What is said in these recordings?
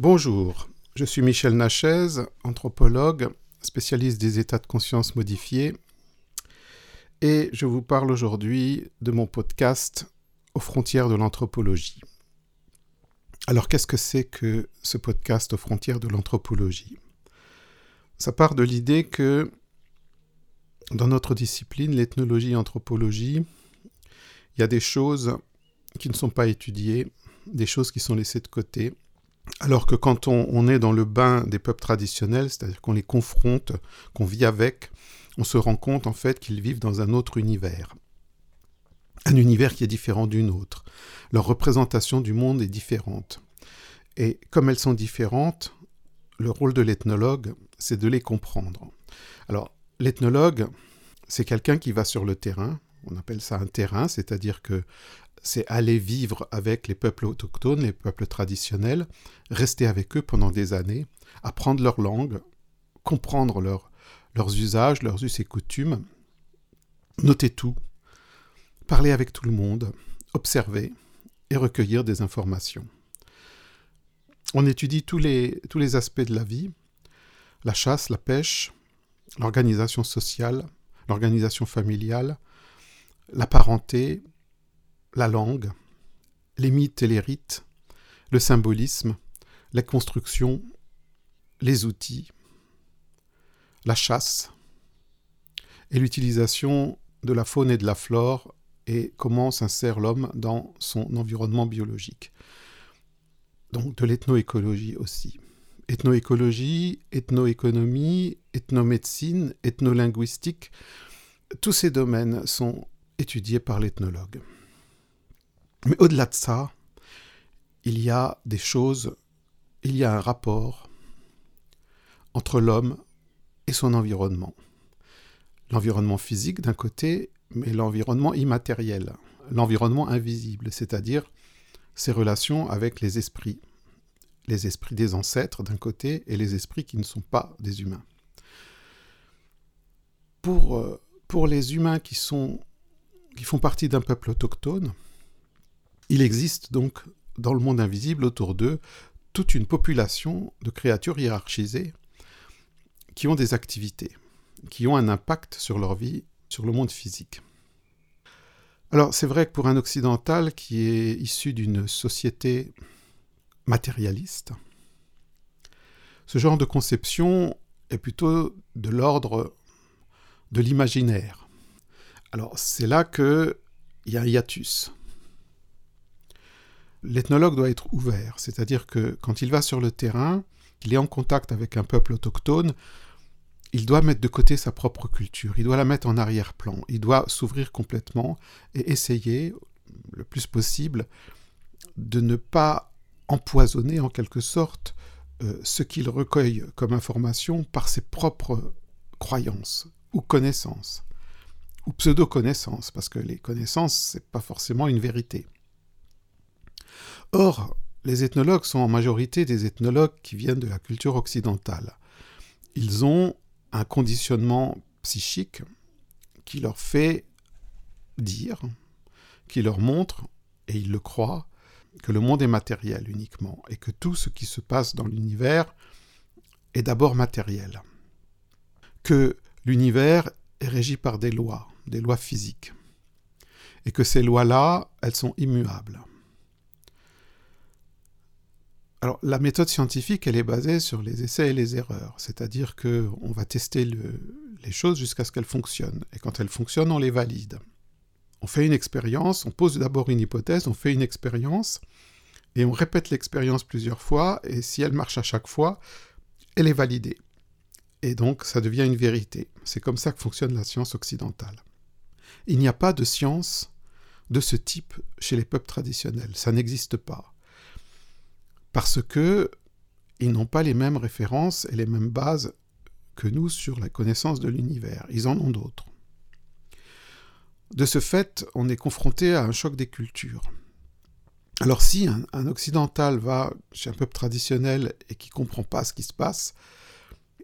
Bonjour, je suis Michel Nachez, anthropologue, spécialiste des états de conscience modifiés, et je vous parle aujourd'hui de mon podcast aux frontières de l'anthropologie. Alors qu'est-ce que c'est que ce podcast aux frontières de l'anthropologie? Ça part de l'idée que dans notre discipline, l'ethnologie et l'anthropologie, il y a des choses qui ne sont pas étudiées, des choses qui sont laissées de côté, alors que quand on, est dans le bain des peuples traditionnels, c'est-à-dire qu'on les confronte, qu'on vit avec, on se rend compte en fait qu'ils vivent dans un autre univers. Un univers qui est différent d'une autre. Leur représentation du monde est différente. Et comme elles sont différentes, le rôle de l'ethnologue, c'est de les comprendre. Alors, l'ethnologue, c'est quelqu'un qui va sur le terrain, on appelle ça un terrain, c'est-à-dire que c'est aller vivre avec les peuples autochtones, les peuples traditionnels, rester avec eux pendant des années, apprendre leur langue, comprendre leurs usages, leurs us et coutumes, noter tout, parler avec tout le monde, observer et recueillir des informations. On étudie tous les, tous les aspects de la vie, la chasse, la pêche, l'organisation sociale, l'organisation familiale, la parenté, la langue, les mythes et les rites, le symbolisme, la construction, les outils, la chasse et l'utilisation de la faune et de la flore et comment s'insère l'homme dans son environnement biologique. Donc de l'ethnoécologie aussi. Ethnoécologie, ethnoéconomie, ethnomédecine, ethnolinguistique, tous ces domaines sont étudiés par l'ethnologue. Mais au-delà de ça, il y a des choses, il y a un rapport entre l'homme et son environnement. L'environnement physique d'un côté, mais l'environnement immatériel, l'environnement invisible, c'est-à-dire ses relations avec les esprits, les esprits des ancêtres d'un côté et les esprits qui ne sont pas des humains. Pour, euh, pour les humains qui, sont, qui font partie d'un peuple autochtone, il existe donc dans le monde invisible autour d'eux toute une population de créatures hiérarchisées qui ont des activités, qui ont un impact sur leur vie, sur le monde physique. Alors c'est vrai que pour un occidental qui est issu d'une société matérialiste, ce genre de conception est plutôt de l'ordre de l'imaginaire. Alors c'est là qu'il y a un hiatus. L'ethnologue doit être ouvert, c'est-à-dire que quand il va sur le terrain, il est en contact avec un peuple autochtone, il doit mettre de côté sa propre culture, il doit la mettre en arrière-plan, il doit s'ouvrir complètement et essayer, le plus possible, de ne pas empoisonner en quelque sorte euh, ce qu'il recueille comme information par ses propres croyances ou connaissances, pseudo-connaissances, parce que les connaissances, c'est pas forcément une vérité. Or, les ethnologues sont en majorité des ethnologues qui viennent de la culture occidentale. Ils ont un conditionnement psychique qui leur fait dire, qui leur montre, et ils le croient, que le monde est matériel uniquement, et que tout ce qui se passe dans l'univers est d'abord matériel. Que l'univers est régi par des lois, des lois physiques, et que ces lois-là, elles sont immuables. Alors, la méthode scientifique, elle est basée sur les essais et les erreurs, c'est-à-dire qu'on va tester les choses jusqu'à ce qu'elles fonctionnent, et quand elles fonctionnent, on les valide. On fait une expérience, on pose d'abord une hypothèse, on fait une expérience, et on répète l'expérience plusieurs fois, et si elle marche à chaque fois, elle est validée. Et donc, ça devient une vérité. C'est comme ça que fonctionne la science occidentale. Il n'y a pas de science de ce type chez les peuples traditionnels, ça n'existe pas parce que ils n'ont pas les mêmes références et les mêmes bases que nous sur la connaissance de l'univers. Ils en ont d'autres. De ce fait, on est confronté à un choc des cultures. Alors si un, occidental va chez un peuple traditionnel et qui ne comprend pas ce qui se passe,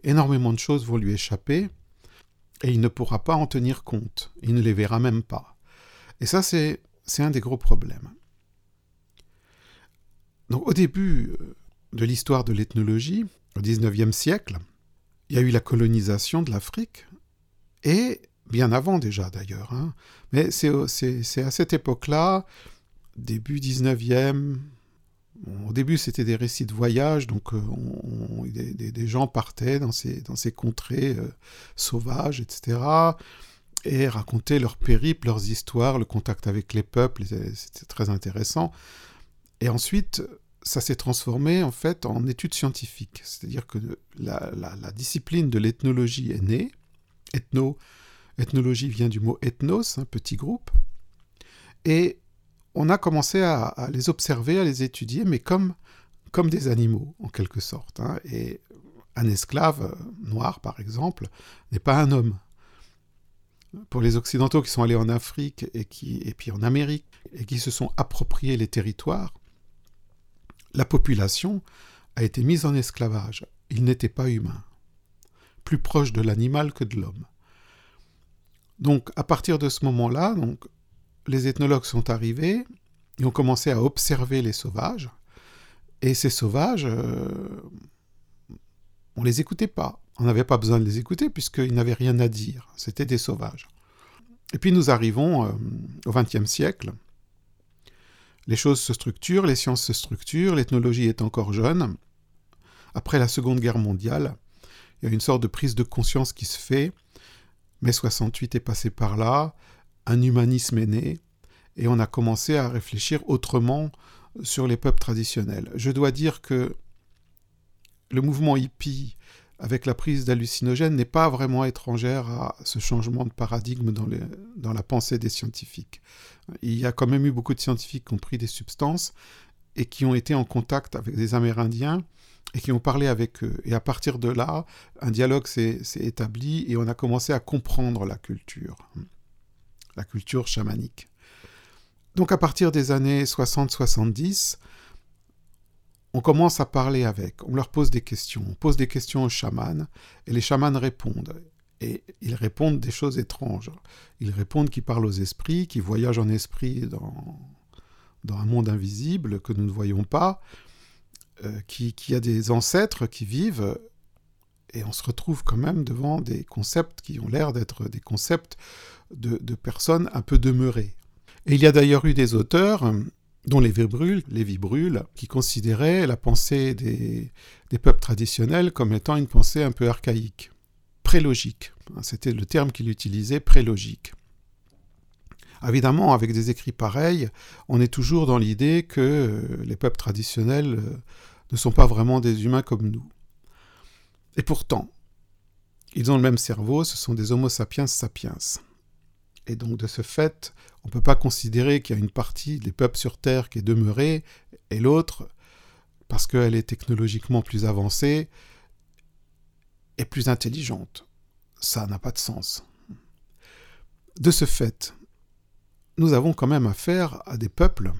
énormément de choses vont lui échapper et il ne pourra pas en tenir compte. Il ne les verra même pas. Et ça, c'est un des gros problèmes. Donc au début euh, de l'histoire de l'ethnologie au XIXe siècle. Il y a eu la colonisation de l'Afrique, et bien avant déjà d'ailleurs. Hein. Mais c'est à cette époque-là, début 19e, au début c'était des récits de voyage, donc euh, des, gens partaient dans ces, contrées euh, sauvages, etc et racontaient leurs périples, leurs histoires, le contact avec les peuples, c'était très intéressant. Et ensuite, ça s'est transformé en fait en études scientifiques, c'est-à-dire que la, discipline de l'ethnologie est née. Ethno, ethnologie vient du mot ethnos, un petit groupe, et on a commencé à, les observer, à les étudier, mais comme, des animaux en quelque sorte. Hein. Et un esclave noir, par exemple, n'est pas un homme pour les Occidentaux qui sont allés en Afrique et, qui, et puis en Amérique et qui se sont appropriés les territoires, la population a été mise en esclavage. Il n'était pas humain, plus proche de l'animal que de l'homme. Donc à partir de ce moment-là, les ethnologues sont arrivés et ont commencé à observer les sauvages. Et ces sauvages, euh, on ne les écoutait pas. On n'avait pas besoin de les écouter puisqu'ils n'avaient rien à dire. C'était des sauvages. Et puis nous arrivons euh, au XXe siècle. Les choses se structurent, les sciences se structurent, l'ethnologie est encore jeune. Après la Seconde Guerre mondiale, il y a une sorte de prise de conscience qui se fait. Mai 68 est passé par là, un humanisme est né, et on a commencé à réfléchir autrement sur les peuples traditionnels. Je dois dire que le mouvement hippie avec la prise d'hallucinogènes n'est pas vraiment étrangère à ce changement de paradigme dans, la pensée des scientifiques. Il y a quand même eu beaucoup de scientifiques qui ont pris des substances et qui ont été en contact avec des Amérindiens et qui ont parlé avec eux. Et à partir de là, un dialogue s'est établi et on a commencé à comprendre la culture, la culture chamanique. Donc à partir des années 60-70, on commence à parler avec, on leur pose des questions, on pose des questions aux chamans, et les chamans répondent. Et ils répondent des choses étranges. Ils répondent qu'ils parlent aux esprits, qu'ils voyagent en esprit dans, dans un monde invisible que nous ne voyons pas, euh, qu'il y a des ancêtres qui vivent, et on se retrouve quand même devant des concepts qui ont l'air d'être des concepts de, personnes un peu demeurées. Et il y a d'ailleurs eu des auteurs dont Lévi Brûle, Lévi Brûle, qui considérait la pensée des, peuples traditionnels comme étant une pensée un peu archaïque, prélogique. C'était le terme qu'il utilisait, prélogique. Évidemment, avec des écrits pareils, on est toujours dans l'idée que euh, les peuples traditionnels euh, ne sont pas vraiment des humains comme nous. Et pourtant, ils ont le même cerveau, ce sont des Homo sapiens sapiens. Et donc de ce fait, on ne peut pas considérer qu'il y a une partie des peuples sur Terre qui est demeurée et l'autre, parce qu'elle est technologiquement plus avancée, est plus intelligente. Ça n'a pas de sens. De ce fait, nous avons quand même affaire à des peuples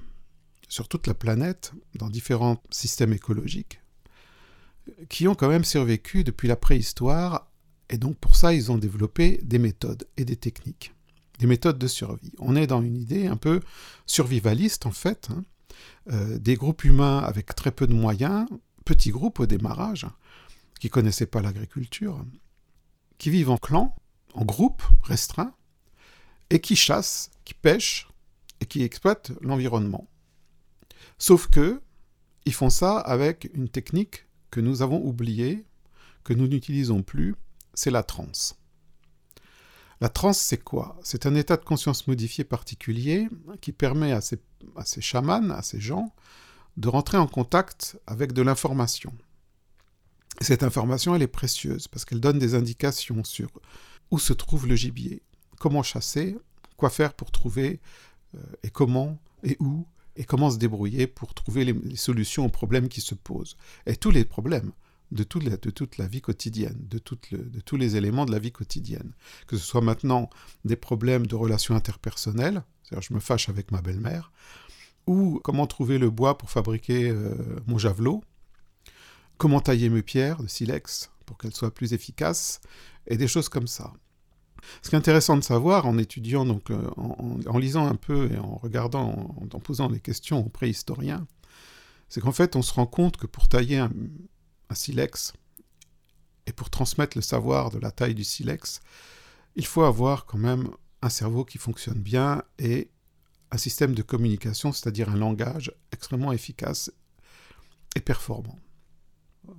sur toute la planète, dans différents systèmes écologiques, qui ont quand même survécu depuis la préhistoire, et donc pour ça ils ont développé des méthodes et des techniques des méthodes de survie. On est dans une idée un peu survivaliste en fait, hein. euh, des groupes humains avec très peu de moyens, petits groupes au démarrage, qui connaissaient pas l'agriculture, qui vivent en clan, en groupe restreint, et qui chassent, qui pêchent et qui exploitent l'environnement. Sauf que ils font ça avec une technique que nous avons oubliée, que nous n'utilisons plus, c'est la transe. La transe, c'est quoi? C'est un état de conscience modifié particulier qui permet à ces, à ces chamans, à ces gens, de rentrer en contact avec de l'information. Cette information, elle est précieuse parce qu'elle donne des indications sur où se trouve le gibier, comment chasser, quoi faire pour trouver, euh, et comment, et où, et comment se débrouiller pour trouver les solutions aux problèmes qui se posent. Et tous les problèmes, de toute, la, vie quotidienne, de, de tous les éléments de la vie quotidienne. Que ce soit maintenant des problèmes de relations interpersonnelles, c'est-à-dire je me fâche avec ma belle-mère, ou comment trouver le bois pour fabriquer euh, mon javelot, comment tailler mes pierres de silex pour qu'elles soient plus efficaces, et des choses comme ça. Ce qui est intéressant de savoir en étudiant, donc, euh, en, lisant un peu et en regardant, en, en posant des questions aux préhistoriens, c'est qu'en fait, on se rend compte que pour tailler un, silex et pour transmettre le savoir de la taille du silex, il faut avoir quand même un cerveau qui fonctionne bien et un système de communication, c'est-à-dire un langage extrêmement efficace et performant.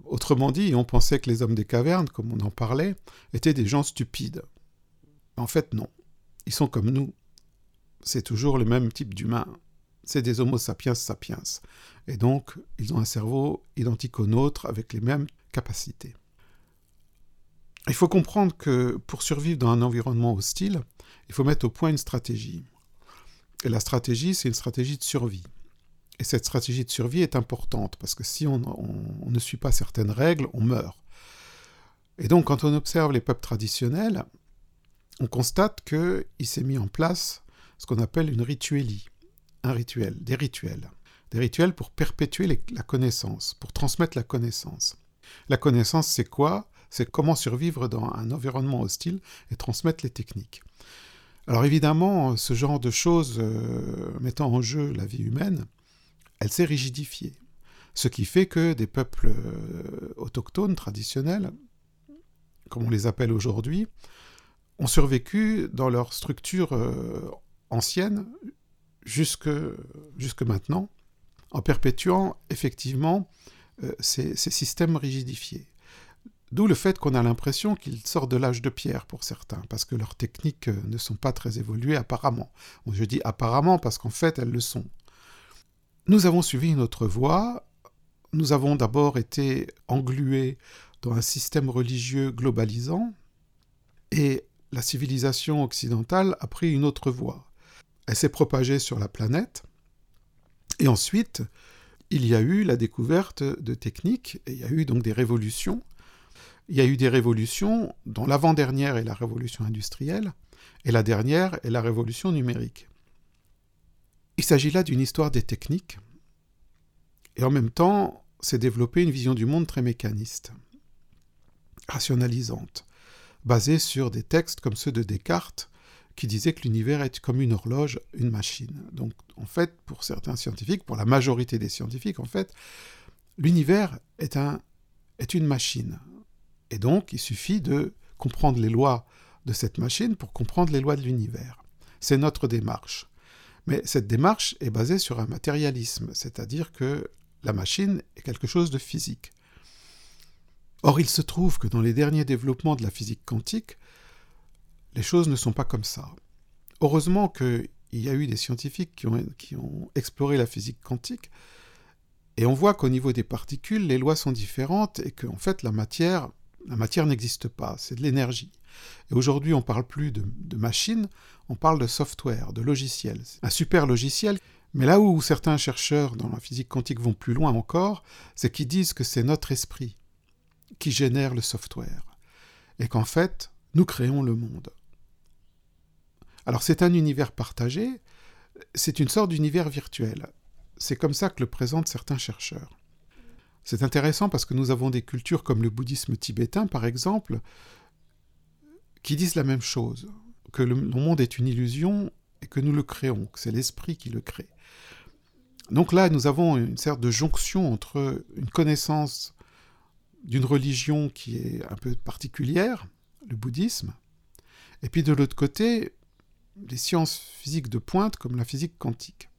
Autrement dit, on pensait que les hommes des cavernes, comme on en parlait, étaient des gens stupides. En fait, non. Ils sont comme nous. C'est toujours le même type d'humain. C'est des Homo sapiens sapiens. Et donc, ils ont un cerveau identique au nôtre avec les mêmes capacités. Il faut comprendre que pour survivre dans un environnement hostile, il faut mettre au point une stratégie. Et la stratégie, c'est une stratégie de survie. Et cette stratégie de survie est importante, parce que si on, ne suit pas certaines règles, on meurt. Et donc, quand on observe les peuples traditionnels, on constate qu'il s'est mis en place ce qu'on appelle une rituelie, un rituel, des rituels. Des rituels pour perpétuer la connaissance, pour transmettre la connaissance. La connaissance, c'est quoi? C'est comment survivre dans un environnement hostile et transmettre les techniques. Alors évidemment, ce genre de choses euh, mettant en jeu la vie humaine, elle s'est rigidifiée. Ce qui fait que des peuples euh, autochtones, traditionnels, comme on les appelle aujourd'hui, ont survécu dans leur structure euh, ancienne jusque, jusque maintenant, en perpétuant effectivement ces, ces systèmes rigidifiés. D'où le fait qu'on a l'impression qu'ils sortent de l'âge de pierre pour certains, parce que leurs techniques euh, ne sont pas très évoluées apparemment. Je dis apparemment parce qu'en fait elles le sont. Nous avons suivi une autre voie. Nous avons d'abord été englués dans un système religieux globalisant, et la civilisation occidentale a pris une autre voie. Elle s'est propagée sur la planète, et ensuite, il y a eu la découverte de techniques, et il y a eu donc des révolutions il y a eu des révolutions, dont l'avant-dernière est la révolution industrielle, et la dernière est la révolution numérique. Il s'agit là d'une histoire des techniques, et en même temps, s'est développée une vision du monde très mécaniste, rationalisante, basée sur des textes comme ceux de Descartes, qui disaient que l'univers est comme une horloge, une machine. Donc, en fait, pour certains scientifiques, pour la majorité des scientifiques, en fait, l'univers est, un, est une machine, et donc, il suffit de comprendre les lois de cette machine pour comprendre les lois de l'univers. C'est notre démarche. Mais cette démarche est basée sur un matérialisme, c'est-à-dire que la machine est quelque chose de physique. Or, il se trouve que dans les derniers développements de la physique quantique, les choses ne sont pas comme ça. Heureusement qu'il y a eu des scientifiques qui ont, exploré la physique quantique, et on voit qu'au niveau des particules, les lois sont différentes et qu'en fait la matière la matière n'existe pas, c'est de l'énergie. Et aujourd'hui, on ne parle plus de, de machine, on parle de software, de logiciel. Un super logiciel. Mais là où certains chercheurs dans la physique quantique vont plus loin encore, c'est qu'ils disent que c'est notre esprit qui génère le software. Et qu'en fait, nous créons le monde. Alors c'est un univers partagé, c'est une sorte d'univers virtuel. C'est comme ça que le présentent certains chercheurs. C'est intéressant parce que nous avons des cultures comme le bouddhisme tibétain, par exemple, qui disent la même chose, que le monde est une illusion et que nous le créons, que c'est l'esprit qui le crée. Donc là, nous avons une sorte de jonction entre une connaissance d'une religion qui est un peu particulière, le bouddhisme, et puis de l'autre côté, des sciences physiques de pointe comme la physique quantique.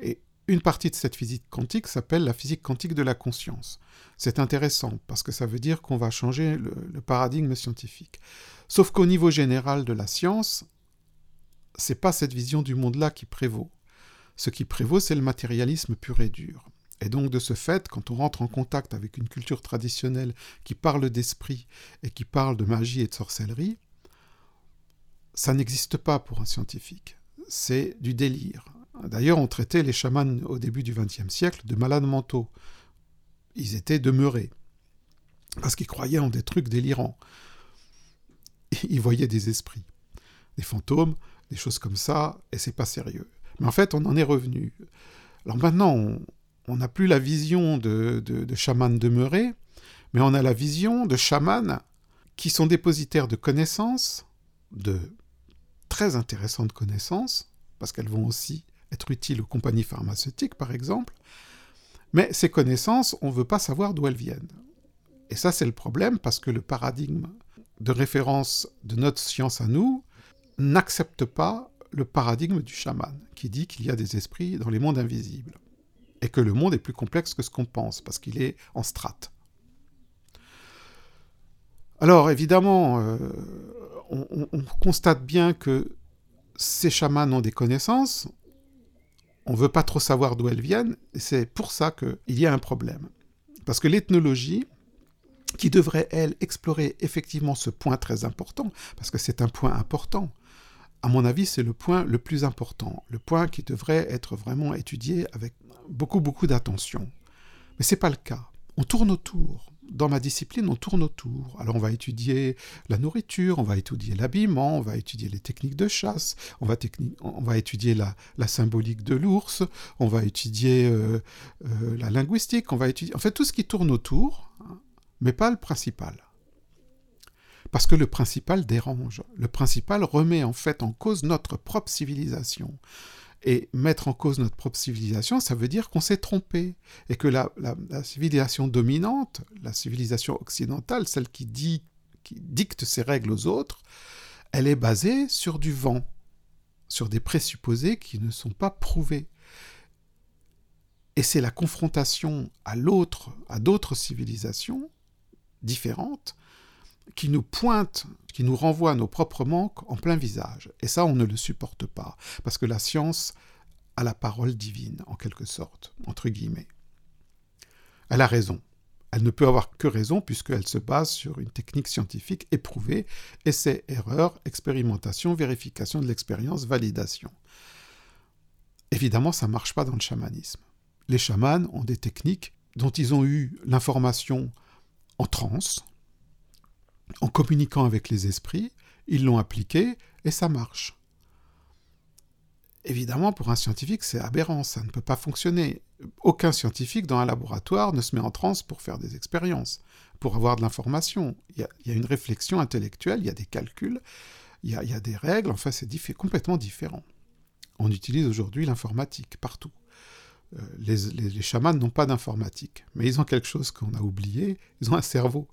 Et une partie de cette physique quantique s'appelle la physique quantique de la conscience. C'est intéressant parce que ça veut dire qu'on va changer le, paradigme scientifique. Sauf qu'au niveau général de la science, c'est pas cette vision du monde-là qui prévaut. Ce qui prévaut, c'est le matérialisme pur et dur. Et donc, de ce fait, quand on rentre en contact avec une culture traditionnelle qui parle d'esprit et qui parle de magie et de sorcellerie, ça n'existe pas pour un scientifique. C'est du délire. D'ailleurs, on traitait les chamans au début du XXe siècle de malades mentaux. Ils étaient demeurés, parce qu'ils croyaient en des trucs délirants. Ils voyaient des esprits, des fantômes, des choses comme ça, et c'est pas sérieux. Mais en fait, on en est revenu. Alors maintenant, on n'a plus la vision de, de, de chamans demeurés, mais on a la vision de chamans qui sont dépositaires de connaissances, de très intéressantes connaissances, parce qu'elles vont aussi être utile aux compagnies pharmaceutiques, par exemple, Mais ces connaissances, on ne veut pas savoir d'où elles viennent. Et ça, c'est le problème, parce que le paradigme de référence de notre science à nous n'accepte pas le paradigme du chaman, qui dit qu'il y a des esprits dans les mondes invisibles, et que le monde est plus complexe que ce qu'on pense, parce qu'il est en strates. Alors évidemment, euh, on, constate bien que ces chamans ont des connaissances, on ne veut pas trop savoir d'où elles viennent, et c'est pour ça qu'il y a un problème. Parce que l'ethnologie, qui devrait, elle, explorer effectivement ce point très important, parce que c'est un point important, à mon avis, c'est le point le plus important, le point qui devrait être vraiment étudié avec beaucoup, beaucoup d'attention. Mais ce n'est pas le cas. On tourne autour. Dans ma discipline, on tourne autour. Alors on va étudier la nourriture, on va étudier l'habillement, on va étudier les techniques de chasse, on va, étudier la, symbolique de l'ours, on va étudier euh, euh, la linguistique, on va étudier... En fait, tout ce qui tourne autour, hein, mais pas le principal. Parce que le principal dérange. Le principal remet en fait en cause notre propre civilisation. Et mettre en cause notre propre civilisation, ça veut dire qu'on s'est trompé. Et que la, civilisation dominante, la civilisation occidentale, celle qui, qui dicte ses règles aux autres, elle est basée sur du vent, sur des présupposés qui ne sont pas prouvés. Et c'est la confrontation à l'autre, à d'autres civilisations différentes, qui nous pointe, qui nous renvoie à nos propres manques en plein visage. Et ça, on ne le supporte pas, parce que la science a la parole divine, en quelque sorte, entre guillemets. Elle a raison. Elle ne peut avoir que raison puisqu'elle se base sur une technique scientifique éprouvée, essai, erreur, expérimentation, vérification de l'expérience, validation. Évidemment, ça ne marche pas dans le chamanisme. Les chamans ont des techniques dont ils ont eu l'information en transe, en communiquant avec les esprits, ils l'ont appliqué et ça marche. Évidemment, pour un scientifique, c'est aberrant, ça ne peut pas fonctionner. Aucun scientifique dans un laboratoire ne se met en transe pour faire des expériences, pour avoir de l'information. Il, y, a une réflexion intellectuelle, il y a des calculs, il y a, des règles, enfin c'est complètement différent. On utilise aujourd'hui l'informatique partout. Euh, les, les chamans n'ont pas d'informatique, mais ils ont quelque chose qu'on a oublié, ils ont un cerveau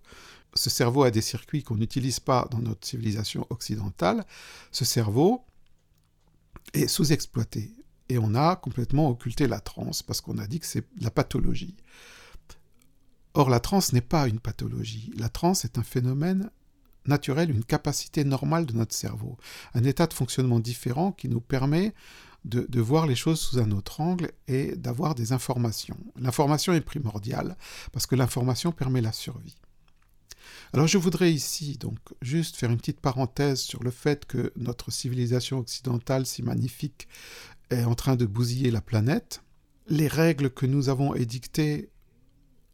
ce cerveau a des circuits qu'on n'utilise pas dans notre civilisation occidentale. Ce cerveau est sous-exploité. Et on a complètement occulté la transe parce qu'on a dit que c'est la pathologie. Or, la transe n'est pas une pathologie. La transe est un phénomène naturel, une capacité normale de notre cerveau. Un état de fonctionnement différent qui nous permet de, de voir les choses sous un autre angle et d'avoir des informations. L'information est primordiale parce que l'information permet la survie. Alors je voudrais ici donc juste faire une petite parenthèse sur le fait que notre civilisation occidentale si magnifique est en train de bousiller la planète. Les règles que nous avons édictées,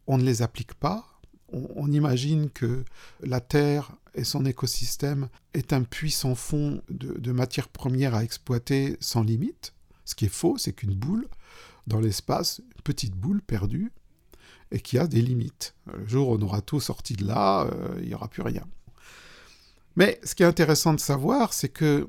on ne les applique pas. On, imagine que la Terre et son écosystème est un puissant fond de, de matières premières à exploiter sans limite. Ce qui est faux, c'est qu'une boule dans l'espace, une petite boule perdue, et qui a des limites. Le jour où on aura tout sorti de là, euh, il n'y aura plus rien. Mais ce qui est intéressant de savoir, c'est que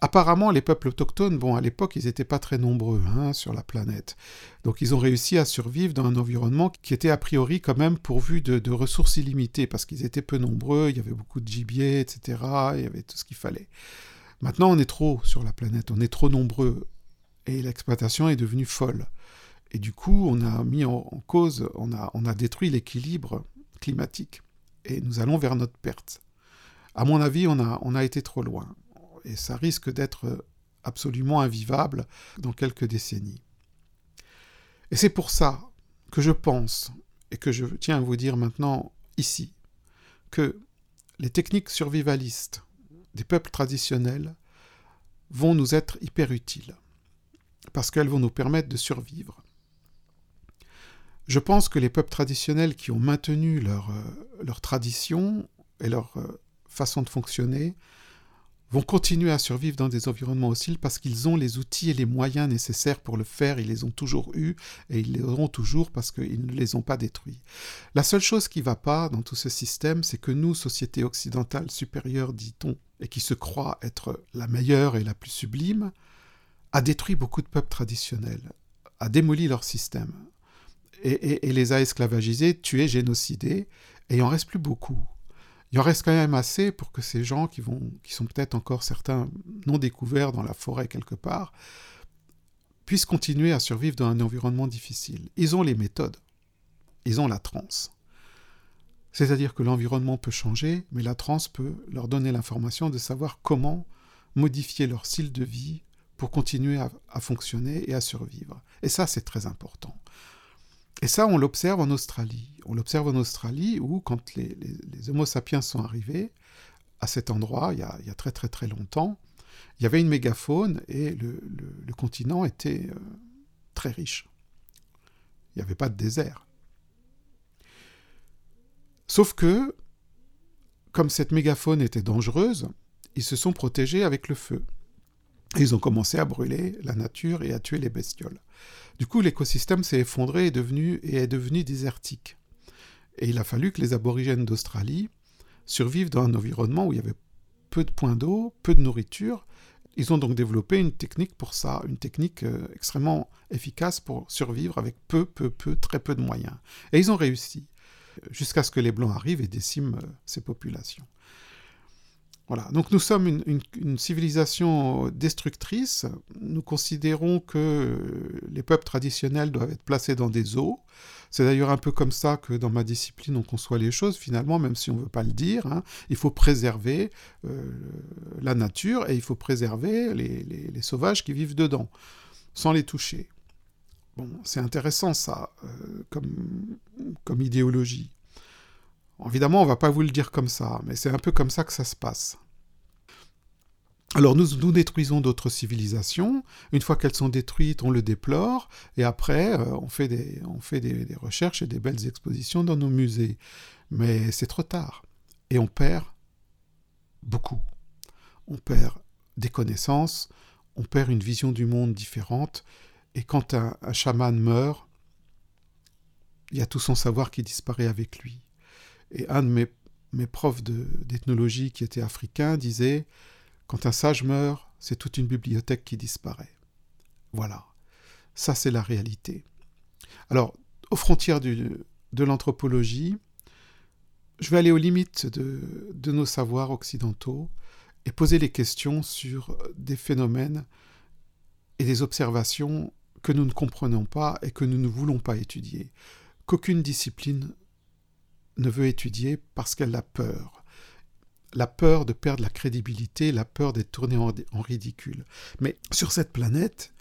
apparemment les peuples autochtones, bon, à l'époque, ils n'étaient pas très nombreux hein, sur la planète. Donc ils ont réussi à survivre dans un environnement qui était a priori quand même pourvu de, de ressources illimitées, parce qu'ils étaient peu nombreux, il y avait beaucoup de gibier, etc. Il y avait tout ce qu'il fallait. Maintenant, on est trop sur la planète, on est trop nombreux, et l'exploitation est devenue folle. Et du coup, on a mis en, cause, on a, détruit l'équilibre climatique. Et nous allons vers notre perte. À mon avis, on a été trop loin. Et ça risque d'être absolument invivable dans quelques décennies. Et c'est pour ça que je pense, et que je tiens à vous dire maintenant ici, que les techniques survivalistes des peuples traditionnels vont nous être hyper utiles, parce qu'elles vont nous permettre de survivre. Je pense que les peuples traditionnels qui ont maintenu leur, euh, tradition et leur euh, façon de fonctionner vont continuer à survivre dans des environnements hostiles parce qu'ils ont les outils et les moyens nécessaires pour le faire, ils les ont toujours eus et ils les auront toujours parce qu'ils ne les ont pas détruits. La seule chose qui ne va pas dans tout ce système, c'est que nous, société occidentale supérieure, dit-on, et qui se croit être la meilleure et la plus sublime, a détruit beaucoup de peuples traditionnels, a démoli leur système, et, les a esclavagisés, tués, génocidés, et il en reste plus beaucoup. Il en reste quand même assez pour que ces gens qui, vont, qui sont peut-être encore certains non découverts dans la forêt quelque part, puissent continuer à survivre dans un environnement difficile. Ils ont les méthodes, ils ont la transe. C'est-à-dire que l'environnement peut changer, mais la transe peut leur donner l'information de savoir comment modifier leur style de vie pour continuer à, fonctionner et à survivre. Et ça, c'est très important. Et ça, on l'observe en Australie. On l'observe en Australie où, quand les, Homo sapiens sont arrivés à cet endroit, il y, a, très très très longtemps, il y avait une mégafaune et le, continent était euh, très riche. Il n'y avait pas de désert. Sauf que, comme cette mégafaune était dangereuse, ils se sont protégés avec le feu. Ils ont commencé à brûler la nature et à tuer les bestioles. Du coup, l'écosystème s'est effondré et, et est devenu désertique. Et il a fallu que les aborigènes d'Australie survivent dans un environnement où il y avait peu de points d'eau, peu de nourriture. Ils ont donc développé une technique pour ça, une technique euh, extrêmement efficace pour survivre avec peu, peu, peu, très peu de moyens. Et ils ont réussi, jusqu'à ce que les Blancs arrivent et déciment euh, ces populations. Voilà. Donc nous sommes une, civilisation destructrice. Nous considérons que les peuples traditionnels doivent être placés dans des eaux. C'est d'ailleurs un peu comme ça que dans ma discipline on conçoit les choses, finalement, même si on ne veut pas le dire. Hein. Il faut préserver euh, la nature et il faut préserver les, sauvages qui vivent dedans, sans les toucher. Bon, c'est intéressant ça, euh, comme idéologie. Évidemment, on ne va pas vous le dire comme ça, mais c'est un peu comme ça que ça se passe. Alors nous, détruisons d'autres civilisations, une fois qu'elles sont détruites, on le déplore, et après, euh, on fait des, recherches et des belles expositions dans nos musées. Mais c'est trop tard, et on perd beaucoup. On perd des connaissances, on perd une vision du monde différente, et quand un chaman meurt, il y a tout son savoir qui disparaît avec lui. Et un de mes, profs d'ethnologie qui était africain disait Quand un sage meurt, c'est toute une bibliothèque qui disparaît. Voilà. Ça, c'est la réalité. Alors, aux frontières de l'anthropologie, je vais aller aux limites de, de, nos savoirs occidentaux et poser les questions sur des phénomènes et des observations que nous ne comprenons pas et que nous ne voulons pas étudier, qu'aucune discipline ne veut étudier parce qu'elle a peur. La peur de perdre la crédibilité, la peur d'être tournée en, ridicule. Mais sur cette planète,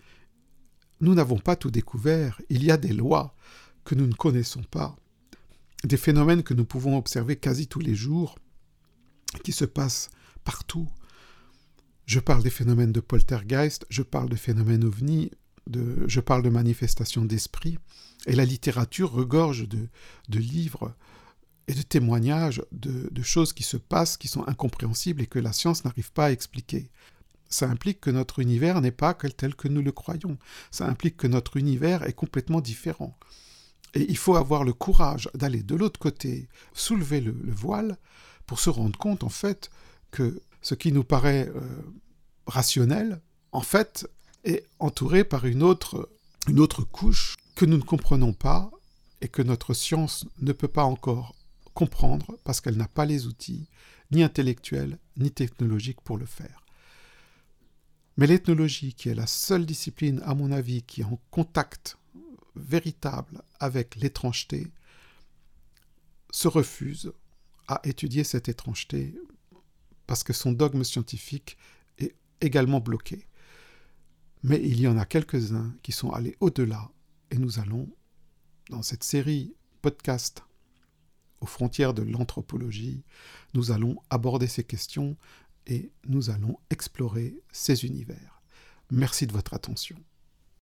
nous n'avons pas tout découvert. Il y a des lois que nous ne connaissons pas, des phénomènes que nous pouvons observer quasi tous les jours, qui se passent partout. Je parle des phénomènes de poltergeist, je parle de phénomènes ovni, de, je parle de manifestations d'esprit, et la littérature regorge de, de livres et de témoignages de, choses qui se passent, qui sont incompréhensibles et que la science n'arrive pas à expliquer. Ça implique que notre univers n'est pas tel que nous le croyons. Ça implique que notre univers est complètement différent. Et il faut avoir le courage d'aller de l'autre côté, soulever le, voile, pour se rendre compte, en fait, que ce qui nous paraît euh, rationnel, en fait, est entouré par une autre, une autre couche que nous ne comprenons pas et que notre science ne peut pas encore comprendre parce qu'elle n'a pas les outils, ni intellectuels, ni technologiques pour le faire. Mais l'ethnologie, qui est la seule discipline, à mon avis, qui est en contact véritable avec l'étrangeté, se refuse à étudier cette étrangeté parce que son dogme scientifique est également bloqué. Mais il y en a quelques-uns qui sont allés au-delà et nous allons, dans cette série podcast aux frontières de l'anthropologie, nous allons aborder ces questions et nous allons explorer ces univers. Merci de votre attention.